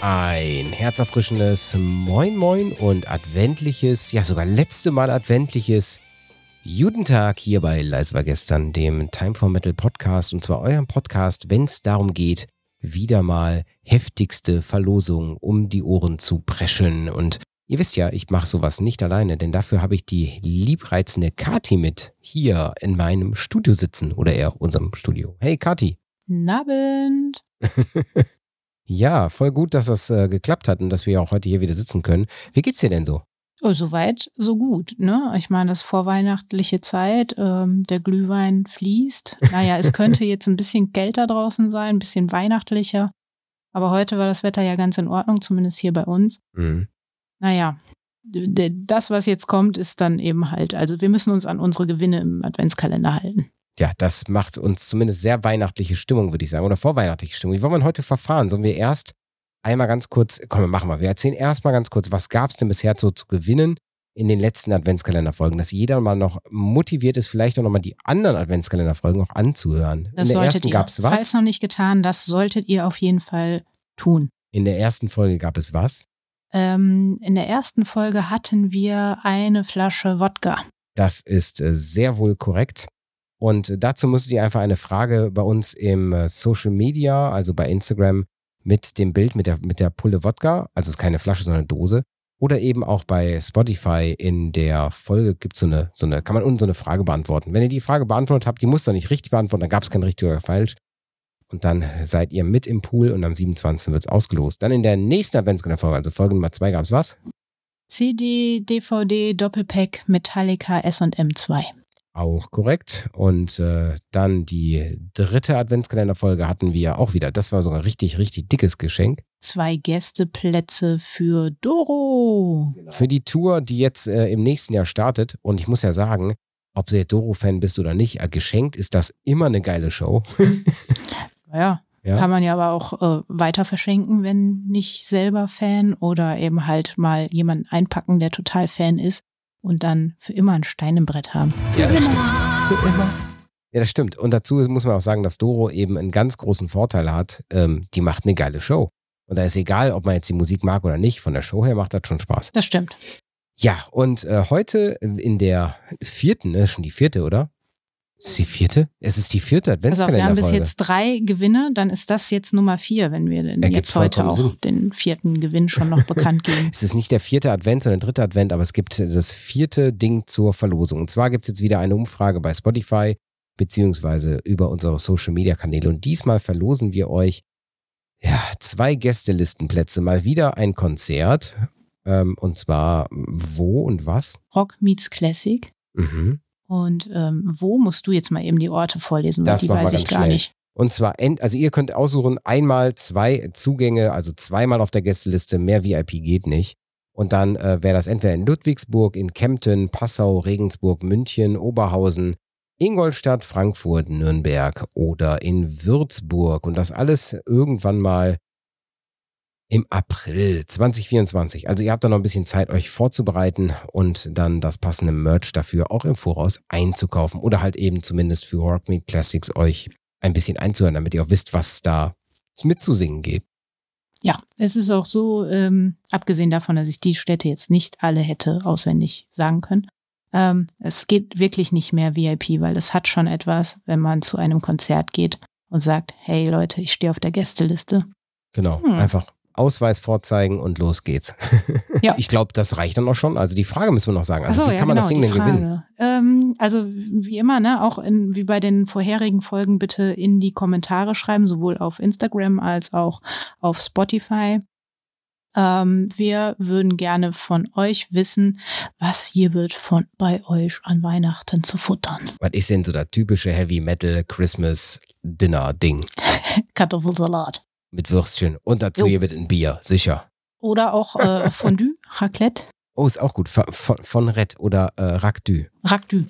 Ein herzerfrischendes Moin Moin und adventliches, ja sogar letzte Mal adventliches Judentag hier bei Leise war gestern, dem Time for Metal Podcast und zwar eurem Podcast, wenn es darum geht, wieder mal heftigste Verlosungen um die Ohren zu preschen und Ihr wisst ja, ich mache sowas nicht alleine, denn dafür habe ich die liebreizende Kati mit hier in meinem Studio sitzen oder eher unserem Studio. Hey Kati. Abend. Ja, voll gut, dass das äh, geklappt hat und dass wir auch heute hier wieder sitzen können. Wie geht's dir denn so? Oh, soweit, so gut. Ne? Ich meine, das vorweihnachtliche Zeit, ähm, der Glühwein fließt. Naja, es könnte jetzt ein bisschen kälter draußen sein, ein bisschen weihnachtlicher. Aber heute war das Wetter ja ganz in Ordnung, zumindest hier bei uns. Mhm. Naja, das, was jetzt kommt, ist dann eben halt, also wir müssen uns an unsere Gewinne im Adventskalender halten ja, das macht uns zumindest sehr weihnachtliche Stimmung, würde ich sagen, oder vorweihnachtliche Stimmung. Wie wollen wir heute verfahren? Sollen wir erst einmal ganz kurz, komm, wir machen mal, wir erzählen erstmal ganz kurz, was gab es denn bisher so zu gewinnen in den letzten Adventskalenderfolgen, dass jeder mal noch motiviert ist, vielleicht auch nochmal die anderen Adventskalenderfolgen auch anzuhören. Das in der ersten gab es was? Falls noch nicht getan, das solltet ihr auf jeden Fall tun. In der ersten Folge gab es was? Ähm, in der ersten Folge hatten wir eine Flasche Wodka. Das ist äh, sehr wohl korrekt. Und dazu müsstet ihr einfach eine Frage bei uns im äh, Social Media, also bei Instagram, mit dem Bild mit der, mit der Pulle Wodka, also es ist keine Flasche, sondern eine Dose. Oder eben auch bei Spotify in der Folge gibt es so eine, so eine, kann man unten so eine Frage beantworten. Wenn ihr die Frage beantwortet habt, die muss ihr nicht richtig beantworten, dann gab es kein richtig oder falsch. Und dann seid ihr mit im Pool und am 27. wird es ausgelost. Dann in der nächsten Adventskalender-Folge, also Folge Nummer 2, gab es was? CD, DVD, Doppelpack, Metallica SM2. Auch korrekt. Und äh, dann die dritte Adventskalenderfolge hatten wir auch wieder. Das war sogar richtig, richtig dickes Geschenk. Zwei Gästeplätze für Doro. Genau. Für die Tour, die jetzt äh, im nächsten Jahr startet. Und ich muss ja sagen, ob du jetzt Doro-Fan bist oder nicht, äh, geschenkt ist das immer eine geile Show. ja. Ja. Kann man ja aber auch äh, weiter verschenken, wenn nicht selber Fan oder eben halt mal jemanden einpacken, der total Fan ist und dann für immer ein Stein im Brett haben. Für ja, immer. Für immer. Ja, das stimmt. Und dazu muss man auch sagen, dass Doro eben einen ganz großen Vorteil hat. Ähm, die macht eine geile Show. Und da ist egal, ob man jetzt die Musik mag oder nicht. Von der Show her macht das schon Spaß. Das stimmt. Ja, und äh, heute in der vierten, ne, schon die vierte, oder? Ist die vierte? Es ist die vierte Adventskalender. Also wir haben bis jetzt drei Gewinne, dann ist das jetzt Nummer vier, wenn wir denn jetzt heute auch Sinn. den vierten Gewinn schon noch bekannt geben. es ist nicht der vierte Advent, sondern der dritte Advent, aber es gibt das vierte Ding zur Verlosung. Und zwar gibt es jetzt wieder eine Umfrage bei Spotify beziehungsweise über unsere Social Media Kanäle. Und diesmal verlosen wir euch ja, zwei Gästelistenplätze, mal wieder ein Konzert. Ähm, und zwar wo und was? Rock Meets Classic. Mhm. Und ähm, wo musst du jetzt mal eben die Orte vorlesen, das die weiß ich gar schnell. nicht. Und zwar, also ihr könnt aussuchen, einmal zwei Zugänge, also zweimal auf der Gästeliste, mehr VIP geht nicht. Und dann äh, wäre das entweder in Ludwigsburg, in Kempten, Passau, Regensburg, München, Oberhausen, Ingolstadt, Frankfurt, Nürnberg oder in Würzburg. Und das alles irgendwann mal im April 2024. Also ihr habt da noch ein bisschen Zeit, euch vorzubereiten und dann das passende Merch dafür auch im Voraus einzukaufen oder halt eben zumindest für Rock Me Classics euch ein bisschen einzuhören, damit ihr auch wisst, was es da mitzusingen geht. Ja, es ist auch so, ähm, abgesehen davon, dass ich die Städte jetzt nicht alle hätte auswendig sagen können, ähm, es geht wirklich nicht mehr VIP, weil es hat schon etwas, wenn man zu einem Konzert geht und sagt, hey Leute, ich stehe auf der Gästeliste. Genau, hm. einfach Ausweis vorzeigen und los geht's. Ja. Ich glaube, das reicht dann auch schon. Also die Frage müssen wir noch sagen. Also so, wie kann ja, man genau, das Ding denn Frage. gewinnen? Ähm, also wie immer, ne, auch in, wie bei den vorherigen Folgen bitte in die Kommentare schreiben, sowohl auf Instagram als auch auf Spotify. Ähm, wir würden gerne von euch wissen, was hier wird von bei euch an Weihnachten zu futtern. Was ist denn so das typische Heavy Metal Christmas Dinner Ding? Kartoffelsalat mit Würstchen und dazu jo. hier mit ein Bier, sicher. Oder auch äh, Fondue, Raclette. Oh, ist auch gut. Von, von Red oder äh, Racdu. Racdu.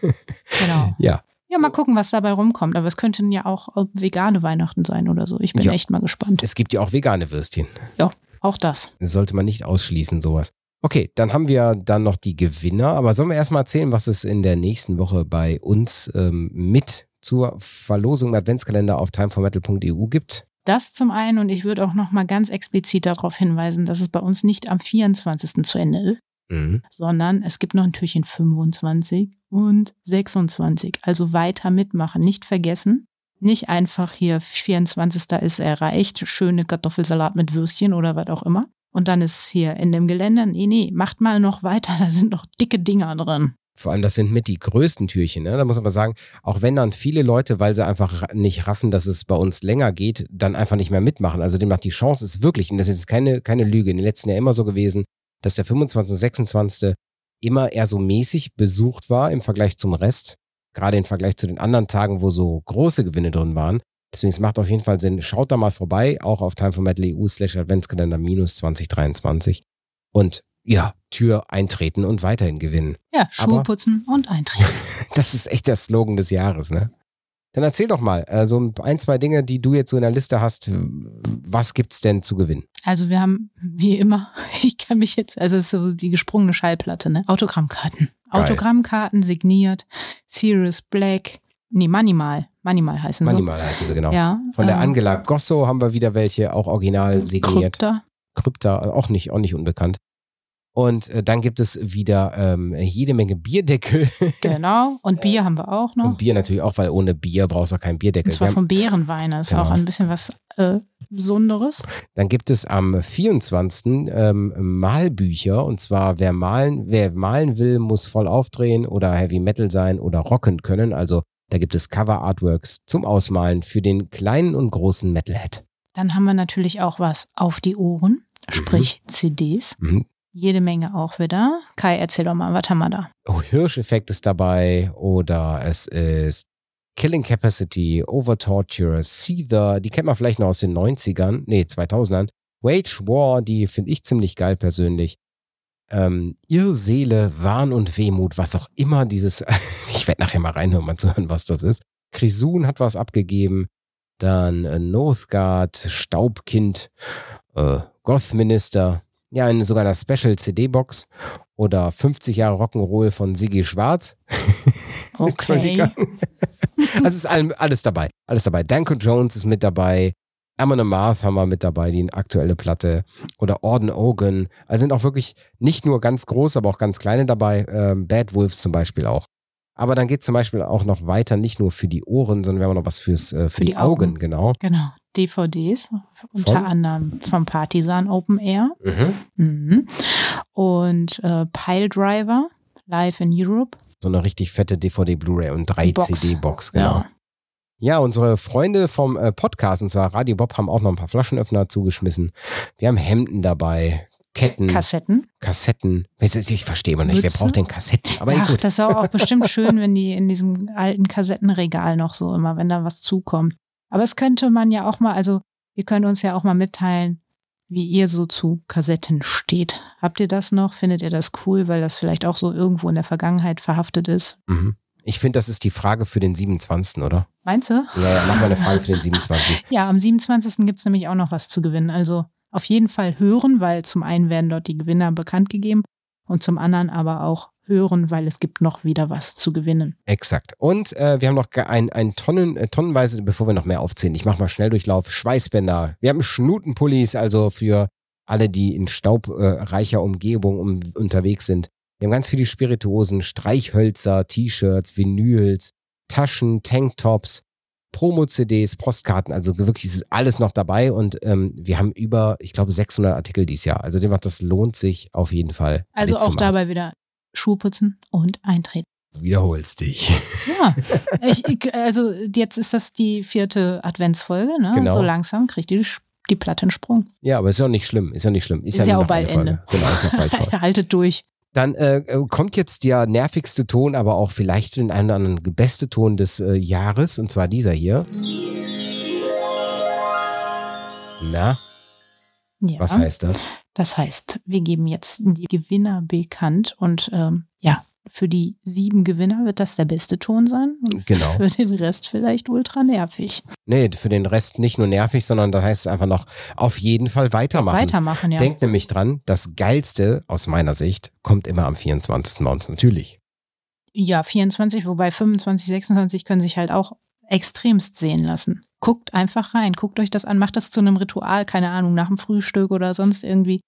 genau. Ja. Ja, mal gucken, was dabei rumkommt. Aber es könnten ja auch vegane Weihnachten sein oder so. Ich bin ja. echt mal gespannt. Es gibt ja auch vegane Würstchen. Ja, auch das. das. Sollte man nicht ausschließen, sowas. Okay, dann haben wir dann noch die Gewinner. Aber sollen wir erstmal erzählen, was es in der nächsten Woche bei uns ähm, mit zur Verlosung im Adventskalender auf timeformetal.eu gibt? Das zum einen und ich würde auch noch mal ganz explizit darauf hinweisen, dass es bei uns nicht am 24. zu Ende ist, Mhm. sondern es gibt noch ein Türchen 25 und 26. Also weiter mitmachen, nicht vergessen. Nicht einfach hier 24. ist erreicht, schöne Kartoffelsalat mit Würstchen oder was auch immer. Und dann ist hier in dem Gelände, nee, nee, macht mal noch weiter, da sind noch dicke Dinger drin. Vor allem, das sind mit die größten Türchen. Ne? Da muss man sagen, auch wenn dann viele Leute, weil sie einfach nicht raffen, dass es bei uns länger geht, dann einfach nicht mehr mitmachen. Also demnach die Chance ist wirklich, und das ist keine, keine Lüge, in den letzten Jahren immer so gewesen, dass der 25. und 26. immer eher so mäßig besucht war im Vergleich zum Rest. Gerade im Vergleich zu den anderen Tagen, wo so große Gewinne drin waren. Deswegen, es macht auf jeden Fall Sinn. Schaut da mal vorbei, auch auf Time for Metal EU slash Adventskalender minus 2023. Und ja, Tür eintreten und weiterhin gewinnen. Ja, Schuhe Aber- putzen und eintreten. Das ist echt der Slogan des Jahres, ne? Dann erzähl doch mal, äh, so ein, zwei Dinge, die du jetzt so in der Liste hast. Was gibt's denn zu gewinnen? Also wir haben, wie immer, ich kann mich jetzt, also es ist so die gesprungene Schallplatte, ne? Autogrammkarten. Geil. Autogrammkarten signiert, Sirius Black, nee, Manimal, Manimal heißen sie. Manimal heißen sie genau. Ja. Von der äh, Angela Gosso haben wir wieder welche, auch original signiert. Krypta. Krypta, also auch nicht, auch nicht unbekannt. Und äh, dann gibt es wieder ähm, jede Menge Bierdeckel. Genau. Und Bier haben wir auch noch. Und Bier natürlich auch, weil ohne Bier brauchst du auch keinen Bierdeckel. Und zwar vom Bärenwein. Das ist Genau. auch ein bisschen was äh, Besonderes. Dann gibt es am 24. Ähm, Malbücher. Und zwar, wer malen, wer malen will, muss voll aufdrehen oder Heavy Metal sein oder rocken können. Also da gibt es Cover-Artworks zum Ausmalen für den kleinen und großen Metalhead. Dann haben wir natürlich auch was auf die Ohren, sprich CDs. Mhm. Jede Menge auch wieder. Kai, erzähl doch mal, was haben wir da? Oh, Hirscheffekt ist dabei oder es ist Killing Capacity, Over Torture, Seether, die kennt man vielleicht noch aus den 90ern, nee, 2000ern. Wage War, die finde ich ziemlich geil persönlich. Ähm, Irrseele, Wahn und Wehmut, was auch immer dieses, ich werde nachher mal reinhören, mal zu hören, was das ist. Krisun hat was abgegeben. Dann äh, Northgard, Staubkind, äh, Gothminister, ja, in sogar einer Special CD-Box oder 50 Jahre Rock'n'Roll von Siggi Schwarz. Okay. Also ist alles dabei. Alles dabei. Danko Jones ist mit dabei. Amon Amarth haben wir mit dabei, die aktuelle Platte. Oder Orden Ogan. Also sind auch wirklich nicht nur ganz groß, aber auch ganz kleine dabei. Ähm, Bad Wolves zum Beispiel auch. Aber dann geht zum Beispiel auch noch weiter, nicht nur für die Ohren, sondern wir haben noch was fürs, äh, für, die, die Augen, Augen. genau. Genau. DVDs, unter Von? anderem vom Partisan Open Air. Mhm. Mhm. Und äh, Pile Driver, Live in Europe. So eine richtig fette DVD, Blu-ray und drei Box. CD-Box, genau. Ja. Ja, unsere Freunde vom äh, Podcast, und zwar Radio Bob, haben auch noch ein paar Flaschenöffner zugeschmissen. Wir haben Hemden dabei, Ketten, Kassetten. Kassetten. Ich, verstehe mal nicht, wer Mütze? braucht denn Kassetten? Aber Ach, gut. das ist auch bestimmt schön, wenn die in diesem alten Kassettenregal noch so immer, wenn da was zukommt. Aber es könnte man ja auch mal, also ihr könnt uns ja auch mal mitteilen, wie ihr so zu Kassetten steht. Habt ihr das noch? Findet ihr das cool, weil das vielleicht auch so irgendwo in der Vergangenheit verhaftet ist? Mhm. Ich finde, das ist die Frage für den 27., oder? Meinst du? Ja, ja, mach mal eine Frage für den 27. Ja, am 27. gibt's nämlich auch noch was zu gewinnen. Also auf jeden Fall hören, weil zum einen werden dort die Gewinner bekannt gegeben und zum anderen aber auch hören, weil es gibt noch wieder was zu gewinnen. Exakt. Und äh, wir haben noch ein, ein Tonnen, äh, tonnenweise, bevor wir noch mehr aufzählen, ich mache mal Schnelldurchlauf, Schweißbänder. Wir haben Schnutenpullis, also für alle, die in staubreicher Umgebung um, unterwegs sind. Wir haben ganz viele Spirituosen, Streichhölzer, T-Shirts, Vinyls, Taschen, Tanktops, Promo-CDs, Postkarten, also wirklich ist alles noch dabei und ähm, wir haben über, ich glaube, 600 Artikel dieses Jahr. Also das lohnt sich auf jeden Fall. Also auch dabei wieder Schuhe putzen und eintreten. Wiederholst dich. Ja, ich, ich, also jetzt ist das die vierte Adventsfolge, ne? Genau. So langsam kriegt die, die Platte einen Sprung. Ja, aber ist ja auch nicht schlimm. Ist ja nicht schlimm. Ist ja nur auch noch bald. Ende. Genau, ist ja bald voll. Haltet durch. Dann äh, äh, kommt jetzt der nervigste Ton, aber auch vielleicht den einen oder anderen beste Ton des äh, Jahres, und zwar dieser hier. Na, Ja. was heißt das? Das heißt, wir geben jetzt die Gewinner bekannt und ähm, ja, für die sieben Gewinner wird das der beste Ton sein. Genau. Für den Rest vielleicht ultra nervig. Nee, für den Rest nicht nur nervig, sondern da heißt es einfach noch auf jeden Fall weitermachen. Weitermachen, ja. Denkt nämlich dran, das Geilste aus meiner Sicht kommt immer am 24. bei uns natürlich. ja, 24, wobei 25, 26 können sich halt auch extremst sehen lassen. Guckt einfach rein, guckt euch das an, macht das zu einem Ritual, keine Ahnung, nach dem Frühstück oder sonst irgendwie.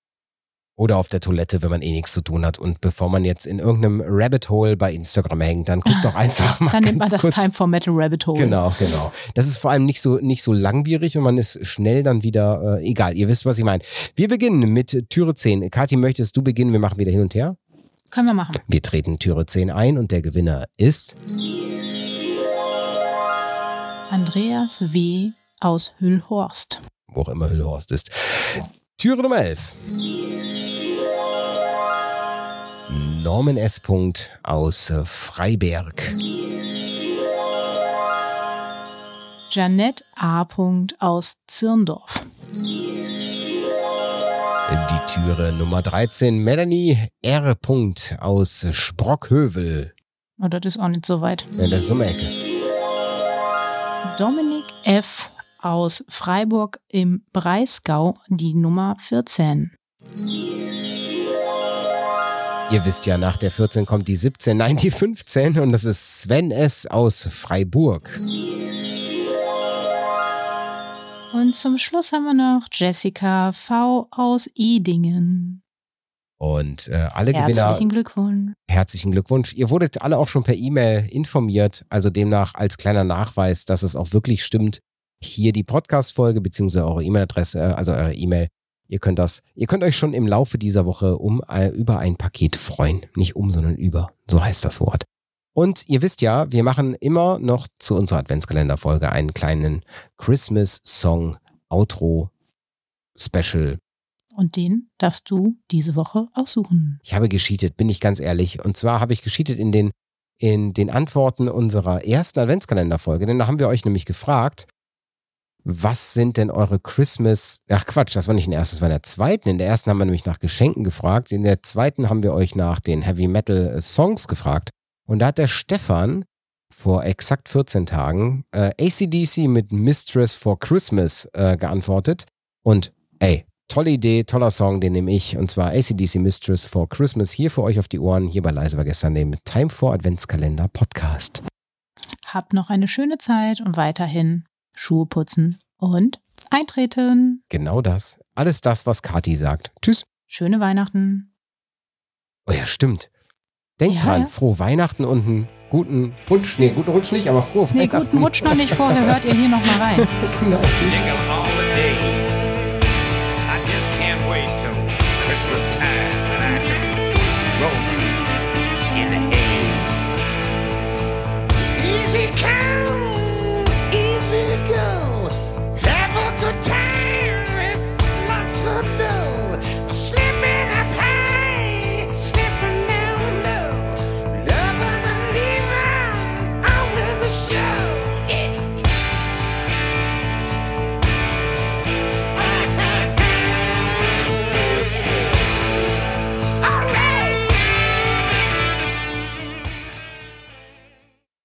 Oder auf der Toilette, wenn man eh nichts zu tun hat. Und bevor man jetzt in irgendeinem Rabbit Hole bei Instagram hängt, dann guckt doch einfach mal. Dann nimmt man das kurz. Time for Metal Rabbit Hole. Genau, genau. Das ist vor allem nicht so, nicht so langwierig und man ist schnell dann wieder, äh, egal, ihr wisst, was ich meine. Wir beginnen mit Türe 10. Kathi, möchtest du beginnen? Wir machen wieder hin und her. Können wir machen. Wir treten Türe 10 ein und der Gewinner ist Andreas W. aus Hüllhorst. wo auch immer Hüllhorst ist. Türe Nummer 11. Norman S. Punkt aus äh, Freiberg. Janette A. aus Zirndorf. Die Türe Nummer 13. Melanie R. Punkt aus Sprockhövel. Oh, das ist auch nicht so weit. Ja, das ist um Ecke. Dominik F. aus Freiburg im Breisgau, die Nummer 14. Ihr wisst ja, nach der 14 kommt die 17, nein, die 15 und das ist Sven S. aus Freiburg. Und zum Schluss haben wir noch Jessica V. aus Idingen. Und äh, alle Gewinner, Herzlichen Glückwunsch. herzlichen Glückwunsch. Ihr wurdet alle auch schon per E-Mail informiert, also demnach als kleiner Nachweis, dass es auch wirklich stimmt. Hier die Podcast-Folge beziehungsweise eure E-Mail-Adresse, äh, also eure E-Mail. Ihr könnt das, ihr könnt euch schon im Laufe dieser Woche um äh, über ein Paket freuen. Nicht um, sondern über. So heißt das Wort. Und ihr wisst ja, wir machen immer noch zu unserer Adventskalenderfolge einen kleinen Christmas-Song Outro Special. Und den darfst du diese Woche aussuchen. Ich habe gescheatet, bin ich ganz ehrlich. Und zwar habe ich gescheatet in den, in den Antworten unserer ersten Adventskalenderfolge, denn da haben wir euch nämlich gefragt, was sind denn eure Christmas, ach Quatsch, das war nicht in der ersten, das war in der zweiten. In der ersten haben wir nämlich nach Geschenken gefragt. In der zweiten haben wir euch nach den Heavy Metal Songs gefragt. Und da hat der Stefan vor exakt 14 Tagen äh, ACDC mit Mistress for Christmas äh, geantwortet. Und ey, tolle Idee, toller Song, den nehme ich. Und zwar ACDC Mistress for Christmas hier für euch auf die Ohren. Hier bei Leise war gestern dem Time for Adventskalender Podcast. Habt noch eine schöne Zeit und weiterhin Schuhe putzen und eintreten. Genau das. Alles das, was Kati sagt. Tschüss. Schöne Weihnachten. Oh ja, stimmt. Denkt Ja, dran, ja. frohe Weihnachten und einen guten Rutsch. Nee, guten Rutsch nicht, aber frohe Nee, Weihnachten. guten Rutsch noch nicht vorher, hört ihr hier nochmal rein. genau.